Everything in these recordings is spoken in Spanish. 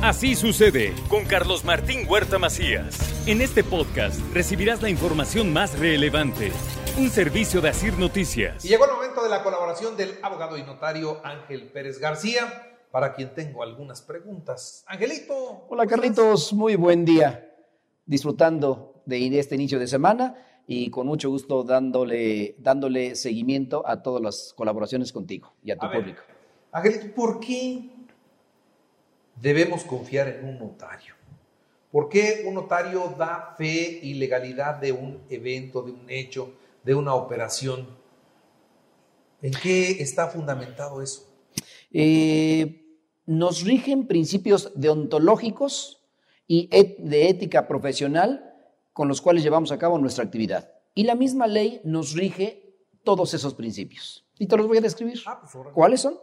Así sucede con Carlos Martín Huerta Macías. En este podcast recibirás la información más relevante. Un servicio de Asir Noticias. Y llegó el momento de la colaboración del abogado y notario Ángel Pérez García, para quien tengo algunas preguntas. Angelito. Hola Carlitos, muy buen día. Disfrutando de este inicio de semana y con mucho gusto dándole, dándole seguimiento a todas las colaboraciones contigo y a tu público. Angelito, ¿por qué debemos confiar en un notario? ¿Por qué un notario da fe y legalidad de un evento, de un hecho, de una operación? ¿En qué está fundamentado eso? Eh, nos rigen principios deontológicos y de ética profesional con los cuales llevamos a cabo nuestra actividad. Y la misma ley nos rige todos esos principios. Y te los voy a describir. Ah, pues, ¿Cuáles son?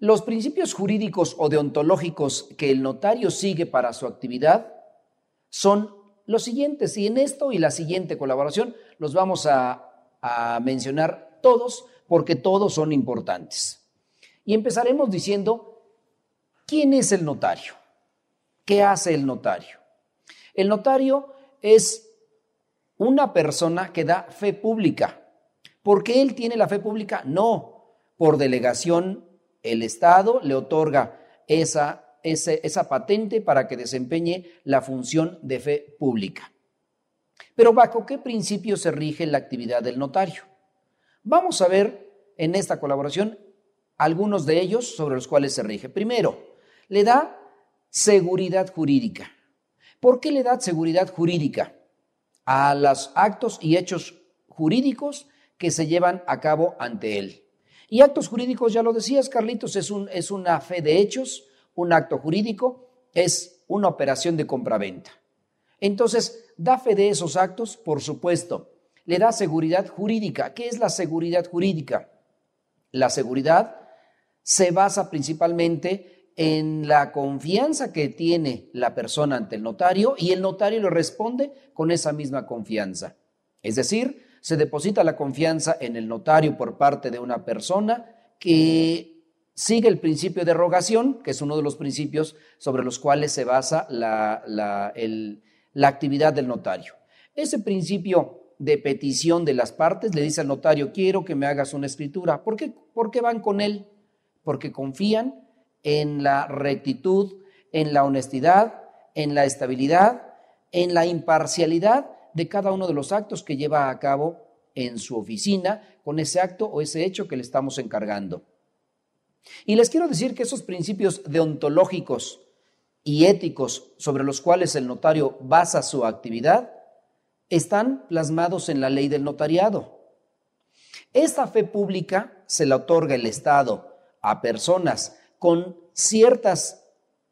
Los principios jurídicos o deontológicos que el notario sigue para su actividad son los siguientes, y en esto y la siguiente colaboración los vamos a, mencionar todos porque todos son importantes. Y empezaremos diciendo, ¿quién es el notario? ¿Qué hace el notario? El notario es una persona que da fe pública. ¿Por qué él tiene la fe pública? No, por delegación el Estado le otorga esa, esa patente para que desempeñe la función de fe pública. Pero bajo qué principio se rige la actividad del notario? Vamos a ver en esta colaboración algunos de ellos sobre los cuales se rige. Primero, le da seguridad jurídica. ¿Por qué le da seguridad jurídica? A los actos y hechos jurídicos que se llevan a cabo ante él. Y actos jurídicos, ya lo decías, Carlitos, es, un, es una fe de hechos, un acto jurídico, es una operación de compraventa. Entonces, da fe de esos actos, por supuesto. Le da seguridad jurídica. ¿Qué es la seguridad jurídica? La seguridad se basa principalmente en la confianza que tiene la persona ante el notario y el notario le responde con esa misma confianza. Es decir, se deposita la confianza en el notario por parte de una persona que sigue el principio de rogación, que es uno de los principios sobre los cuales se basa la, la, actividad del notario. Ese principio de petición de las partes le dice al notario, quiero que me hagas una escritura. ¿Por ¿Por qué van con él? Porque confían en la rectitud, en la honestidad, en la estabilidad, en la imparcialidad de cada uno de los actos que lleva a cabo en su oficina con ese acto o ese hecho que le estamos encargando. Y les quiero decir que esos principios deontológicos y éticos sobre los cuales el notario basa su actividad están plasmados en la ley del notariado. Esta fe pública se la otorga el Estado a personas con ciertas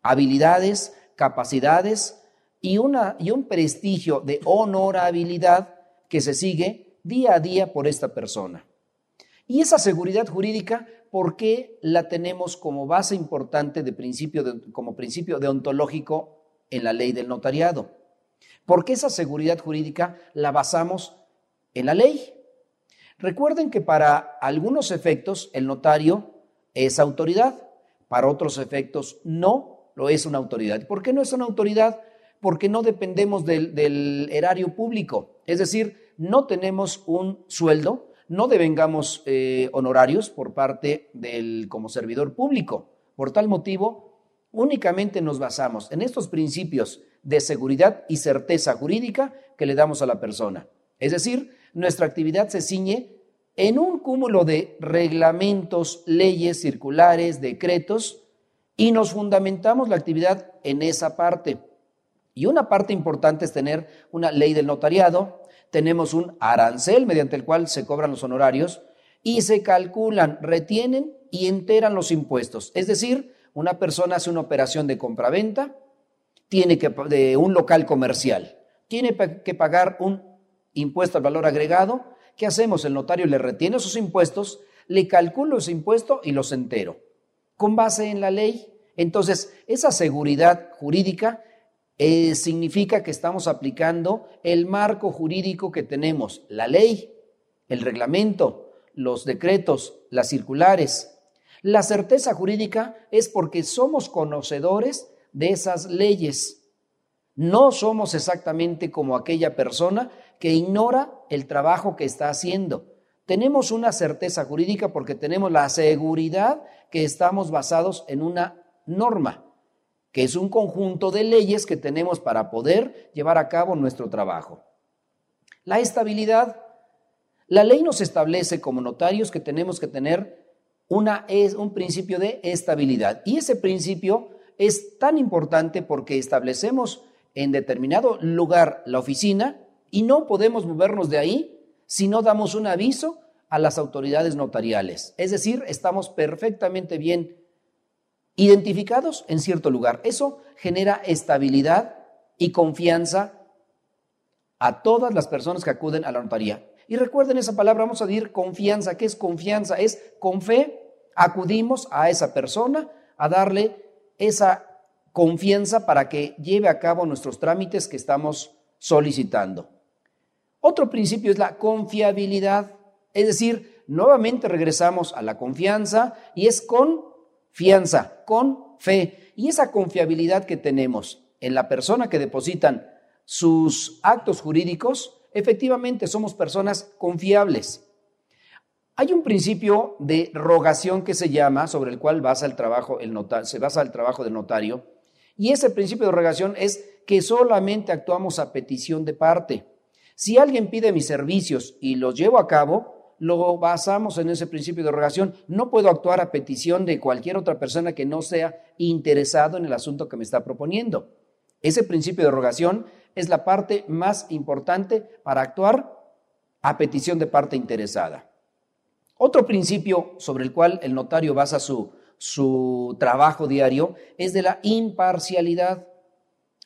habilidades, capacidades y, una, y un prestigio de honorabilidad que se sigue día a día por esta persona. Y esa seguridad jurídica, ¿por qué la tenemos como base importante de principio como principio deontológico en la ley del notariado? Porque esa seguridad jurídica la basamos en la ley. Recuerden que para algunos efectos el notario es autoridad, para otros efectos no lo es una autoridad. ¿Por qué no es una autoridad? Porque no dependemos del, erario público. Es decir, no tenemos un sueldo, no devengamos eh, honorarios por parte del como servidor público. Por tal motivo, únicamente nos basamos en estos principios de seguridad y certeza jurídica que le damos a la persona. Es decir, nuestra actividad se ciñe en un cúmulo de reglamentos, leyes, circulares, decretos, y nos fundamentamos la actividad en esa parte. Y una parte importante es tener una ley del notariado, tenemos un arancel mediante el cual se cobran los honorarios y se calculan, retienen y enteran los impuestos. Es decir, una persona hace una operación de compraventa, tiene que de un local comercial, tiene que pagar un impuesto al valor agregado. ¿Qué hacemos? El notario le retiene esos impuestos, le calculo ese impuesto y los entero. Con base en la ley. Entonces, esa seguridad jurídica eh, significa que estamos aplicando el marco jurídico que tenemos, la ley, el reglamento, los decretos, las circulares. La certeza jurídica es porque somos conocedores de esas leyes. No somos exactamente como aquella persona que ignora el trabajo que está haciendo. Tenemos una certeza jurídica porque tenemos la seguridad que estamos basados en una norma, que es un conjunto de leyes que tenemos para poder llevar a cabo nuestro trabajo. La estabilidad. La ley nos establece como notarios que tenemos que tener una, es un principio de estabilidad. Y ese principio es tan importante porque establecemos en determinado lugar la oficina y no podemos movernos de ahí si no damos un aviso a las autoridades notariales. Es decir, estamos perfectamente bien identificados en cierto lugar. Eso genera estabilidad y confianza a todas las personas que acuden a la notaría. Y recuerden esa palabra, vamos a decir confianza. ¿Qué es confianza? Es con fe acudimos a esa persona a darle esa confianza para que lleve a cabo nuestros trámites que estamos solicitando. Otro principio es la confiabilidad, es decir, nuevamente regresamos a la confianza y es confianza, con fe. Y esa confiabilidad que tenemos en la persona que depositan sus actos jurídicos, efectivamente somos personas confiables. Hay un principio de rogación que se llama, sobre el cual basa el trabajo, se basa el trabajo del notario, y ese principio de rogación es que solamente actuamos a petición de parte. Si alguien pide mis servicios y los llevo a cabo, lo basamos en ese principio de rogación. No puedo actuar a petición de cualquier otra persona que no sea interesado en el asunto que me está proponiendo. Ese principio de rogación es la parte más importante para actuar a petición de parte interesada. Otro principio sobre el cual el notario basa su, su trabajo diario es de la imparcialidad.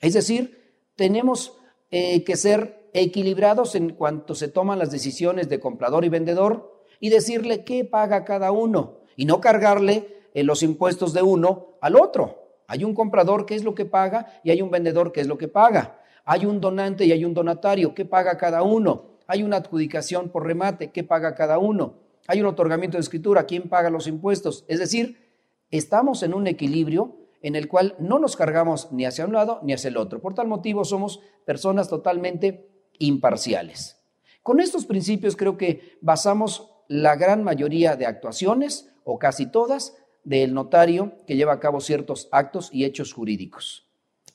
Es decir, tenemos eh, que ser equilibrados en cuanto se toman las decisiones de comprador y vendedor y decirle qué paga cada uno y no cargarle eh, los impuestos de uno al otro. Hay un comprador que es lo que paga y hay un vendedor que es lo que paga. Hay un donante y hay un donatario, ¿qué paga cada uno? Hay una adjudicación por remate, ¿qué paga cada uno? hay un otorgamiento de escritura, ¿quién paga los impuestos? Es decir, estamos en un equilibrio en el cual no nos cargamos ni hacia un lado ni hacia el otro. Por tal motivo somos personas totalmente imparciales. Con estos principios creo que basamos la gran mayoría de actuaciones, o casi todas, del notario que lleva a cabo ciertos actos y hechos jurídicos.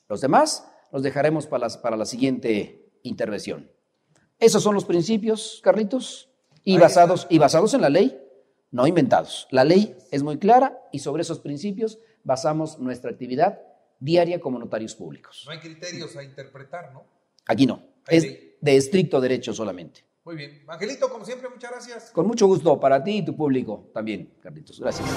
Los demás los dejaremos para, para la siguiente intervención. Esos son los principios, Carlitos y basados, y basados en la ley, no inventados. La ley es muy clara y sobre esos principios basamos nuestra actividad diaria como notarios públicos. No hay criterios a interpretar, ¿no? Aquí no, es de estricto derecho solamente. Muy bien. Angelito, como siempre, muchas gracias. Con mucho gusto para ti y tu público también, Carlitos. Gracias.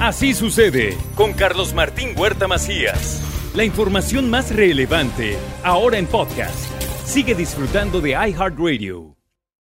Así sucede con Carlos Martín Huerta Macías. La información más relevante, ahora en podcast. Sigue disfrutando de iHeartRadio.